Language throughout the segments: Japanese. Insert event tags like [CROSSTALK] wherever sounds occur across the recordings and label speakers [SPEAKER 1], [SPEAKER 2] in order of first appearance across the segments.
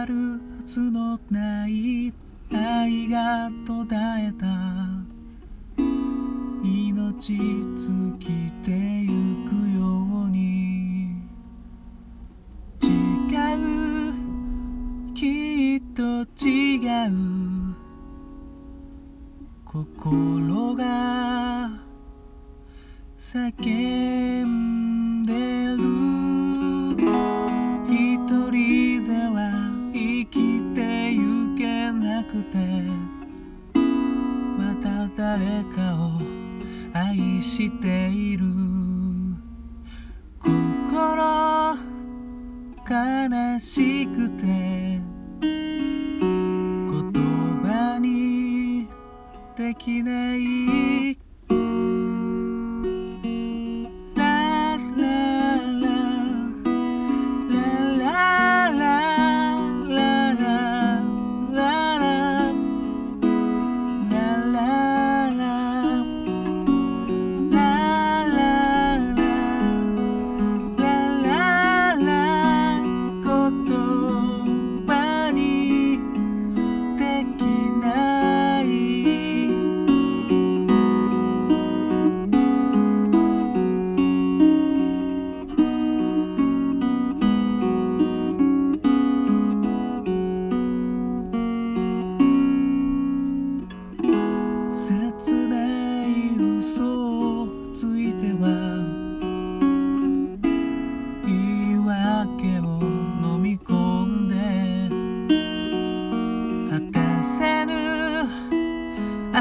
[SPEAKER 1] わるはずのない愛が途絶えた命尽きてゆくように。違うきっと違う。心が叫ん誰かを愛している。心悲しくて言葉にできない。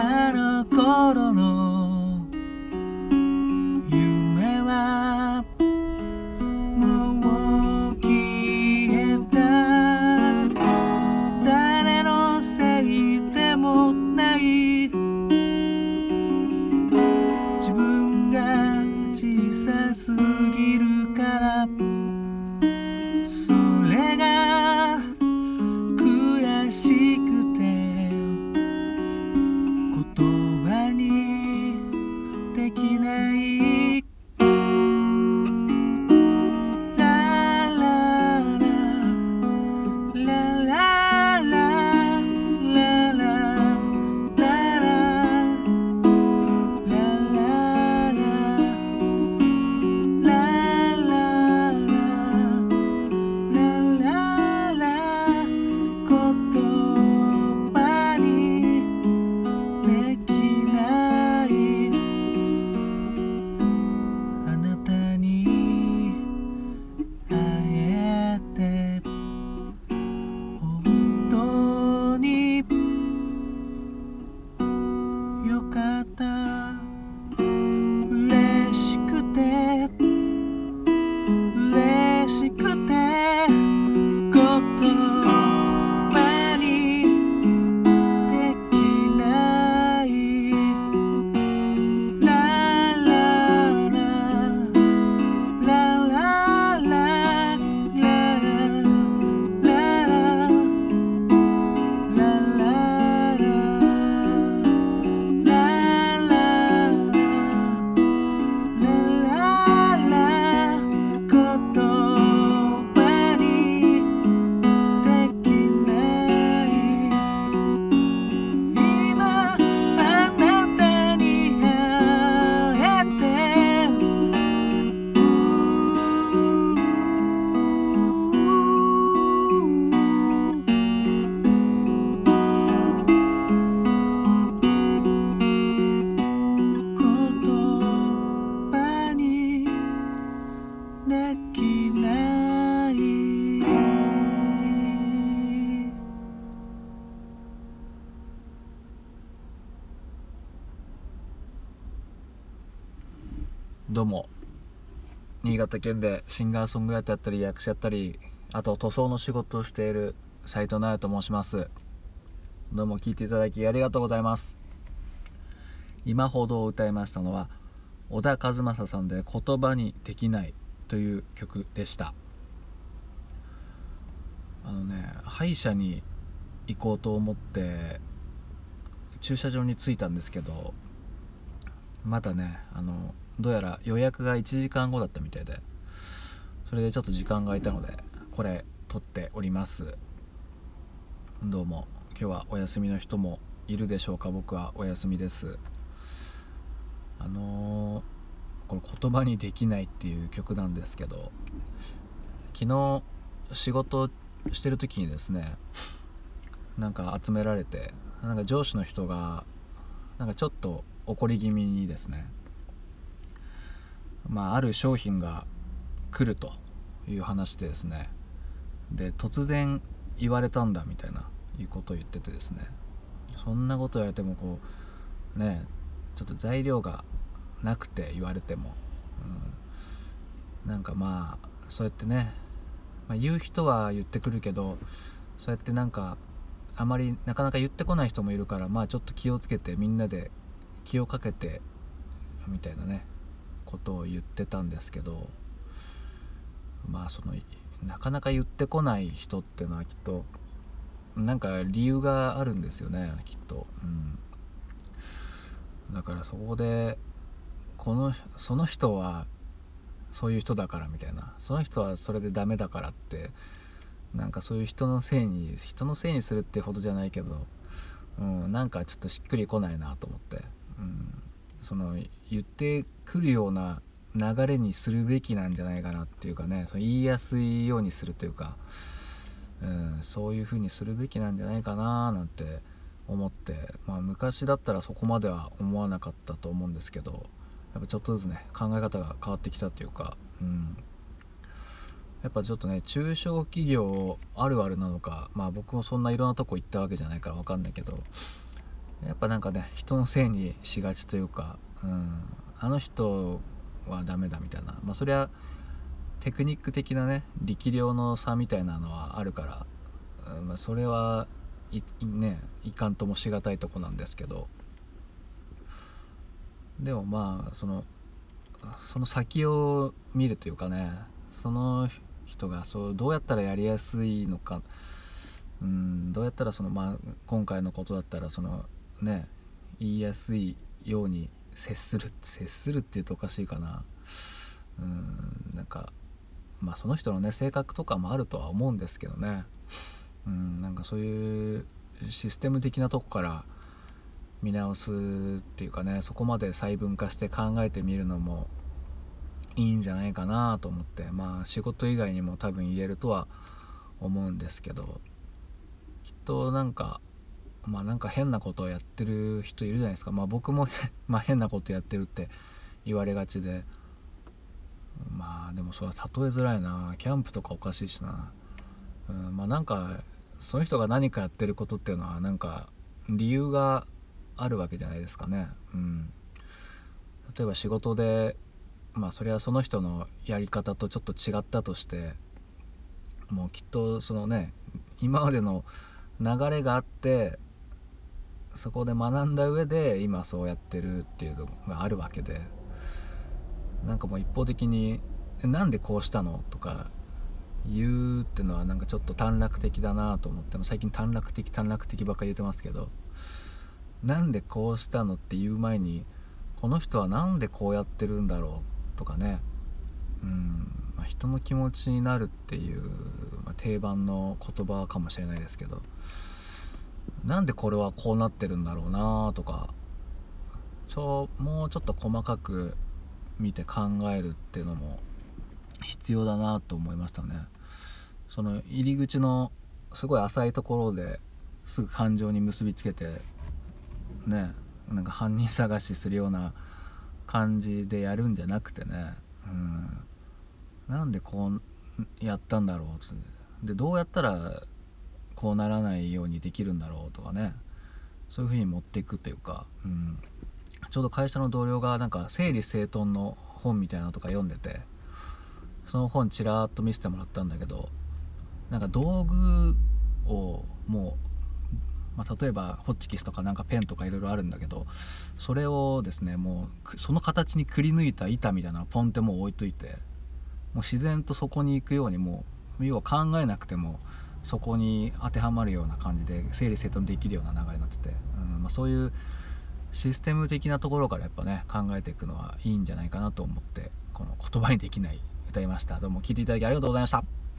[SPEAKER 1] の頃の yukata どうも。新潟県でシンガーソングライターやったり役者やったりあと塗装の仕事をしている斉藤直也と申します。どうも聞いていただきありがとうございます。今ほど歌いましたのは小田和正さんで「言葉にできない」という曲でした。あのね歯医者に行こうと思って駐車場に着いたんですけどまだねあのどうやら予約が1時間後だったみたいでそれでちょっと時間が空いたのでこれ撮っております。どうも今日はお休みの人もいるでしょうか？僕はお休みです。あのー、この言葉にできないっていう曲なんですけど昨日仕事してる時にですねなんか集められてなんか上司の人がなんかちょっと怒り気味にですねまあある商品が来るという話でですね。で突然言われたんだみたいないうことを言っててですね。そんなこと言われてもこうねちょっと材料がなくて言われても、うん、なんかまあそうやってね、まあ、言う人は言ってくるけどそうやってなんかあまりなかなか言ってこない人もいるからまあちょっと気をつけてみんなで気をかけてみたいなね。ことを言ってたんですけどまあそのなかなか言ってこない人ってのはきっとなんか理由があるんですよねきっと、うん、だからそこでこのその人はそういう人だからみたいな。その人はそれでダメだからってなんかそういう人のせいに人のせいにするってほどじゃないけど、うん、なんかちょっとしっくりこないなと思って、うん、その言ってくるような流れにするべきなんじゃないかなっていうかね。その言いやすいようにするというか、うん、そういう風にするべきなんじゃないかななんて思って、まあ、昔だったらそこまでは思わなかったと思うんですけど。やっぱちょっとずつね考え方が変わってきたというか、うん、やっぱちょっとね中小企業あるあるなのか。まあ僕もそんないろんなとこ行ったわけじゃないから分かんないけど。やっぱなんかね人のせいにしがちというか、うん、あの人はダメだみたいな。まあそれはテクニック的なね力量の差みたいなのはあるから、うんまあ、それはいねいかんともしがたいとこなんですけど。でもまあそのその先を見るというかねその人がそうどうやったらやりやすいのかうんどうやったらその、まあ、今回のことだったらそのね言いやすいように接する接するって言うとおかしいかな。うんなんかまあその人のね性格とかもあるとは思うんですけどね。うんなんかそういうシステム的なとこから見直すっていうかねそこまで細分化して考えてみるのもいいんじゃないかなと思ってまあ仕事以外にも多分言えるとは思うんですけどきっとなんかまあなんか変なことをやってる人いるじゃないですか。まあ僕も [LAUGHS] ま変なことやってるって言われがちで。まあでもそれは例えづらいな。キャンプとかおかしいしな、うん、まあなんかその人が何かやってることっていうのはなんか理由があるわけじゃないですかね。うん。例えば仕事でまあそれはその人のやり方とちょっと違ったとしてもうきっとそのね今までの流れがあってそこで学んだ上で今そうやってるっていうのがあるわけでなんかもう一方的に「なんでこうしたの?」とか言うってのはなんかちょっと短絡的だなと思っても最近短絡的短絡的ばっかり言ってますけどなんでこうしたのって言う前にこの人は何でこうやってるんだろうとかねうん、まあ、人の気持ちになるっていう、まあ、定番の言葉かもしれないですけどなんでこれはこうなってるんだろうなとかちょもうちょっと細かく見て考えるっていうのも必要だなと思いましたね。その入り口のすごい浅いところですぐ感情に結びつけてねなんか犯人探しするような感じでやるんじゃなくてね、うん、なんでこうやったんだろうって。でどうやったらこうならないようにできるんだろうとかね。そういう風に持っていくというか、うん、ちょうど会社の同僚がなんか整理整頓の本みたいなのとか読んでて。その本ちらっと見せてもらったんだけどなんか道具をもう、まあ、例えばホッチキスとかなんかペンとかいろいろあるんだけどそれをですねもうその形にくり抜いた板みたいなのをポンってもう置いといてもう自然とそこに行くようにもう要は考えなくてもそこに当てはまるような感じで整理整頓できるような流れになってて、うんまあ、そういうシステム的なところからやっぱね考えていくのはいいんじゃないかなと思ってこの言葉にできない歌いました。どうも聴いていただきありがとうございました。